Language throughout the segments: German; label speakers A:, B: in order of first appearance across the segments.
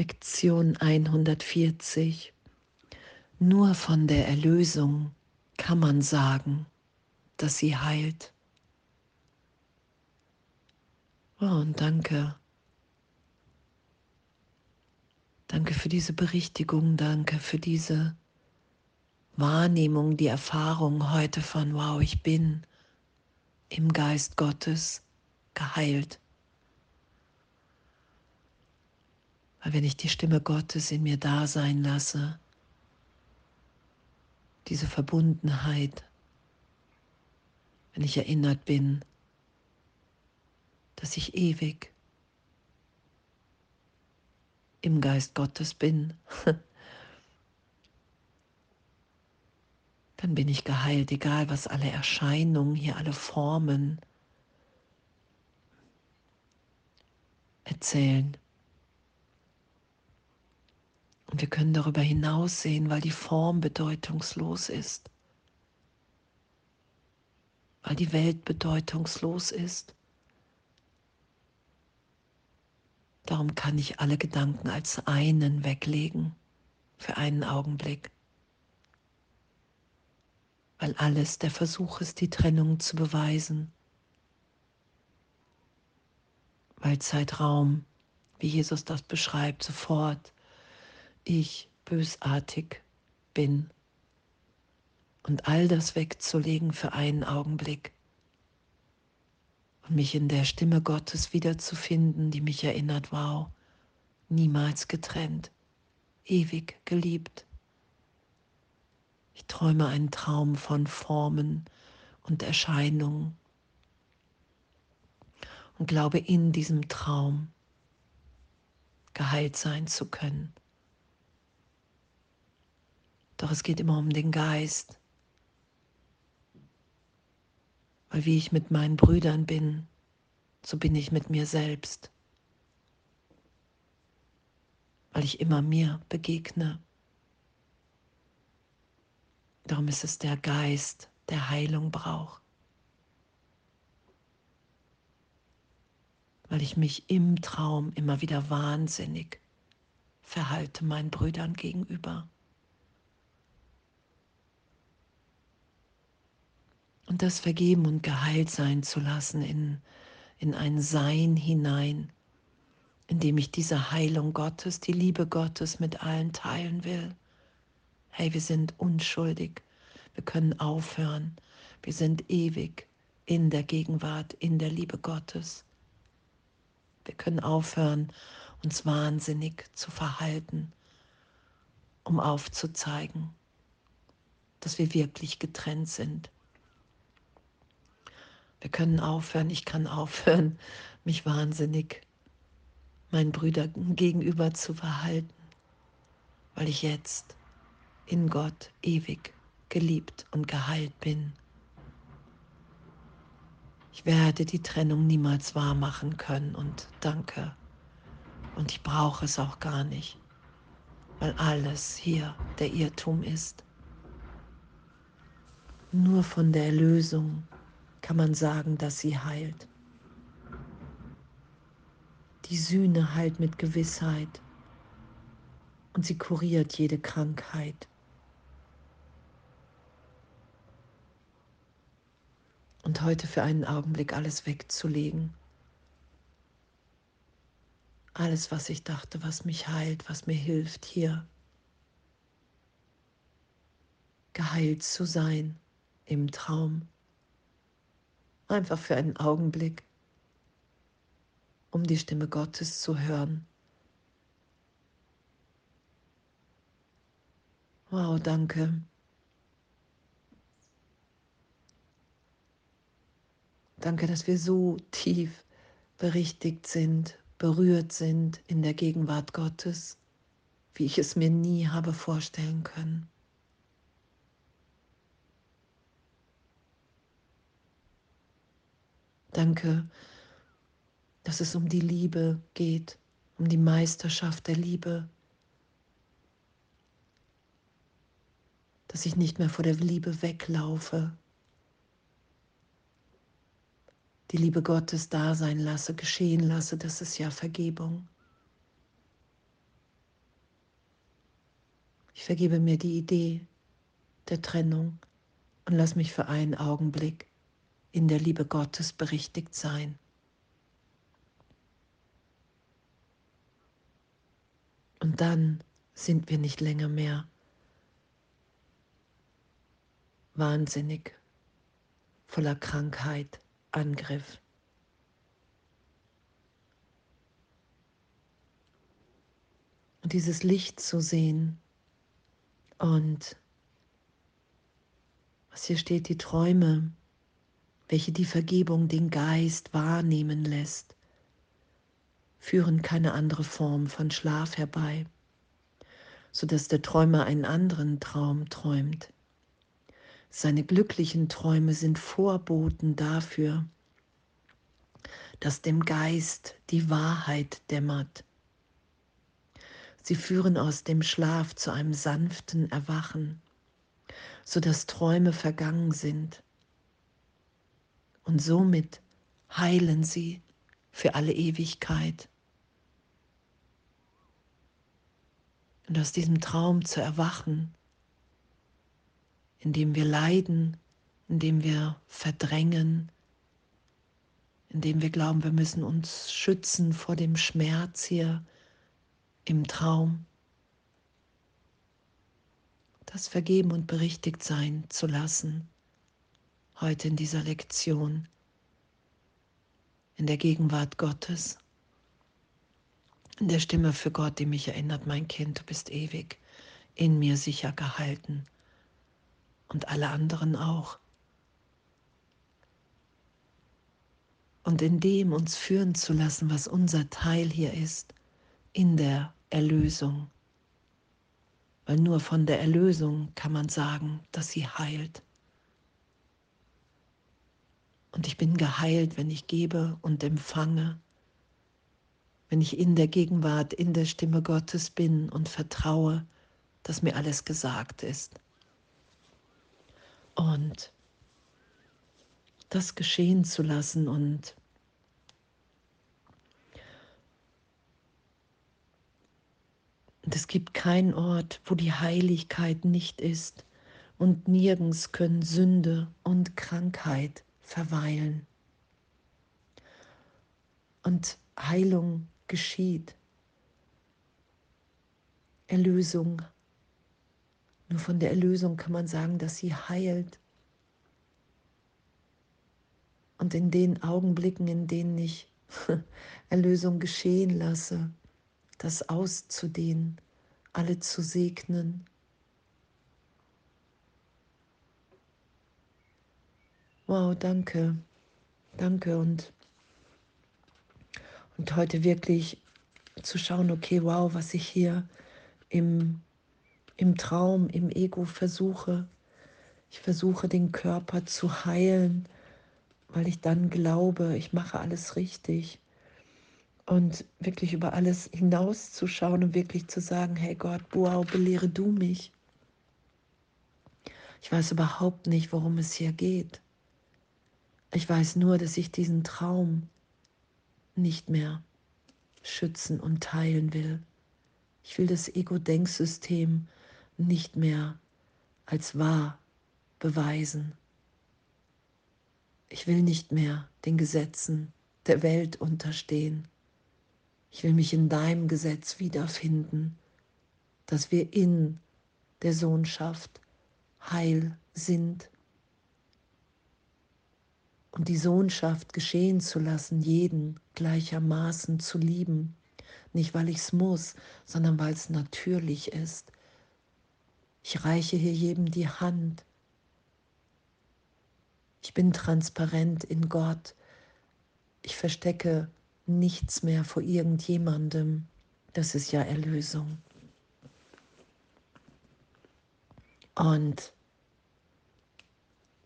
A: Lektion 140. Nur von der Erlösung kann man sagen, dass sie heilt. Oh, und danke. Danke für diese Berichtigung, danke für diese Wahrnehmung, die Erfahrung heute von, wow, ich bin im Geist Gottes geheilt. Weil wenn ich die Stimme Gottes in mir da sein lasse, diese Verbundenheit, wenn ich erinnert bin, dass ich ewig im Geist Gottes bin, dann bin ich geheilt, egal was alle Erscheinungen hier, alle Formen erzählen. Und wir können darüber hinaussehen, weil die Form bedeutungslos ist, weil die Welt bedeutungslos ist. Darum kann ich alle Gedanken als einen weglegen für einen Augenblick, weil alles der Versuch ist, die Trennung zu beweisen, weil Zeitraum, wie Jesus das beschreibt, sofort ich bösartig bin. Und all das wegzulegen für einen Augenblick und mich in der Stimme Gottes wiederzufinden, die mich erinnert, wow, niemals getrennt, ewig geliebt. Ich träume einen Traum von Formen und Erscheinungen und glaube in diesem Traum geheilt sein zu können. Doch es geht immer um den Geist. Weil wie ich mit meinen Brüdern bin, so bin ich mit mir selbst. Weil ich immer mir begegne. Darum ist es der Geist, der Heilung braucht. Weil ich mich im Traum immer wieder wahnsinnig verhalte meinen Brüdern gegenüber. Und das vergeben und geheilt sein zu lassen in, in ein Sein hinein, in dem ich diese Heilung Gottes, die Liebe Gottes mit allen teilen will. Hey, wir sind unschuldig, wir können aufhören, wir sind ewig in der Gegenwart, in der Liebe Gottes. Wir können aufhören, uns wahnsinnig zu verhalten, um aufzuzeigen, dass wir wirklich getrennt sind wir können aufhören, ich kann aufhören, mich wahnsinnig meinen Brüdern gegenüber zu verhalten, weil ich jetzt in Gott ewig geliebt und geheilt bin. Ich werde die Trennung niemals wahr machen können und danke. Und ich brauche es auch gar nicht, weil alles hier der Irrtum ist. Nur von der Erlösung kann man sagen, dass sie heilt. Die Sühne heilt mit Gewissheit und sie kuriert jede Krankheit. Und heute für einen Augenblick alles wegzulegen. Alles, was ich dachte, was mich heilt, was mir hilft, hier geheilt zu sein im Traum einfach für einen Augenblick, um die Stimme Gottes zu hören. Wow, danke. Danke, dass wir so tief berichtigt sind, berührt sind in der Gegenwart Gottes, wie ich es mir nie habe vorstellen können. Danke, dass es um die Liebe geht, um die Meisterschaft der Liebe. Dass ich nicht mehr vor der Liebe weglaufe. Die Liebe Gottes da sein lasse, geschehen lasse, das ist ja Vergebung. Ich vergebe mir die Idee der Trennung und lass mich für einen Augenblick in der Liebe Gottes berichtigt sein. Und dann sind wir nicht länger mehr wahnsinnig, voller Krankheit, Angriff. Und dieses Licht zu sehen und was hier steht, die Träume, welche die Vergebung den Geist wahrnehmen lässt, führen keine andere Form von Schlaf herbei, sodass der Träumer einen anderen Traum träumt. Seine glücklichen Träume sind Vorboten dafür, dass dem Geist die Wahrheit dämmert. Sie führen aus dem Schlaf zu einem sanften Erwachen, sodass Träume vergangen sind. Und somit heilen sie für alle Ewigkeit. Und aus diesem Traum zu erwachen, indem wir leiden, indem wir verdrängen, indem wir glauben, wir müssen uns schützen vor dem Schmerz hier im Traum, das vergeben und berichtigt sein zu lassen, heute in dieser Lektion, in der Gegenwart Gottes, in der Stimme für Gott, die mich erinnert, mein Kind, du bist ewig in mir sicher gehalten und alle anderen auch. Und in dem uns führen zu lassen, was unser Teil hier ist, in der Erlösung. Weil nur von der Erlösung kann man sagen, dass sie heilt. Und ich bin geheilt, wenn ich gebe und empfange, wenn ich in der Gegenwart, in der Stimme Gottes bin und vertraue, dass mir alles gesagt ist. Und das geschehen zu lassen und Und es gibt keinen Ort, wo die Heiligkeit nicht ist, und nirgends können Sünde und Krankheit verweilen. Und Heilung geschieht. Erlösung nur von der Erlösung kann man sagen, dass sie heilt. Und in den Augenblicken, in denen ich Erlösung geschehen lasse, das auszudehnen, alle zu segnen. Wow, danke, danke und, und heute wirklich zu schauen, okay, wow, was ich hier im im Traum, im Ego versuche. Ich versuche den Körper zu heilen, weil ich dann glaube, ich mache alles richtig. Und wirklich über alles hinauszuschauen und wirklich zu sagen, hey Gott, wow, belehre du mich. Ich weiß überhaupt nicht, worum es hier geht. Ich weiß nur, dass ich diesen Traum nicht mehr schützen und teilen will. Ich will das Ego-Denksystem nicht mehr als wahr beweisen. Ich will nicht mehr den Gesetzen der Welt unterstehen. Ich will mich in deinem Gesetz wiederfinden, dass wir in der Sohnschaft heil sind. Und die Sohnschaft geschehen zu lassen, jeden gleichermaßen zu lieben. Nicht weil ich es muss, sondern weil es natürlich ist, ich reiche hier jedem die Hand. Ich bin transparent in Gott. Ich verstecke nichts mehr vor irgendjemandem. Das ist ja Erlösung. Und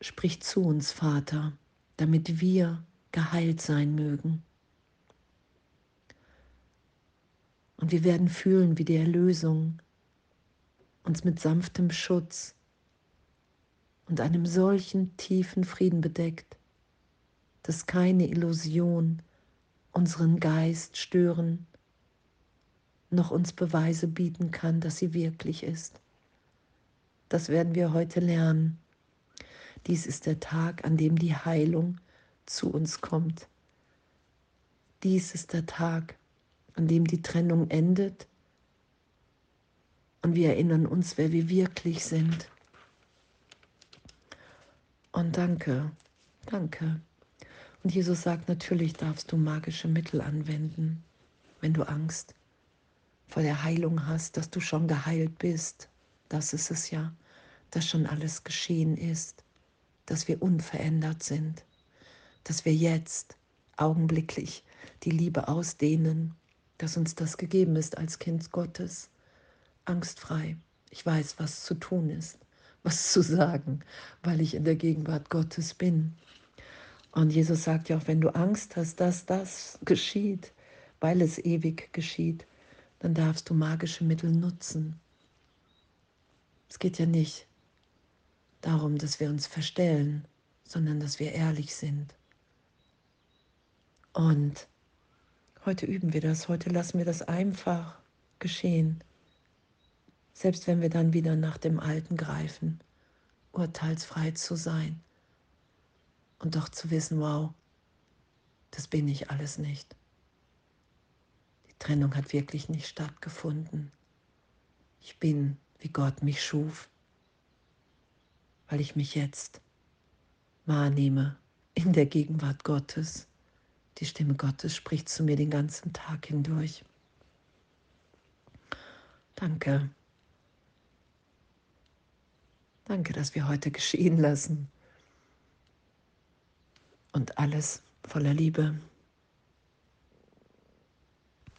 A: sprich zu uns, Vater, damit wir geheilt sein mögen. Und wir werden fühlen, wie die Erlösung uns mit sanftem Schutz und einem solchen tiefen Frieden bedeckt, dass keine Illusion unseren Geist stören, noch uns Beweise bieten kann, dass sie wirklich ist. das werden wir heute lernen. Dies ist der Tag, an dem die Heilung zu uns kommt. Dies ist der Tag, an dem die Trennung endet und wir erinnern uns, wer wir wirklich sind. Und danke, danke. Und Jesus sagt, natürlich darfst du magische Mittel anwenden, wenn du Angst vor der Heilung hast, dass du schon geheilt bist. Das ist es ja, dass schon alles geschehen ist, dass wir unverändert sind, dass wir jetzt augenblicklich die Liebe ausdehnen, dass uns das gegeben ist als Kind Gottes. Angstfrei. Ich weiß, was zu tun ist, was zu sagen, weil ich in der Gegenwart Gottes bin. Und Jesus sagt ja auch, wenn du Angst hast, dass das geschieht, weil es ewig geschieht, dann darfst du magische Mittel nutzen. Es geht ja nicht darum, dass wir uns verstellen, sondern dass wir ehrlich sind. Und heute üben wir das, heute lassen wir das einfach geschehen. Selbst wenn wir dann wieder nach dem Alten greifen, urteilsfrei zu sein und doch zu wissen, wow, das bin ich alles nicht. Die Trennung hat wirklich nicht stattgefunden. Ich bin, wie Gott mich schuf, weil ich mich jetzt wahrnehme in der Gegenwart Gottes. Die Stimme Gottes spricht zu mir den ganzen Tag hindurch. Danke. Danke, dass wir heute geschehen lassen und alles voller Liebe.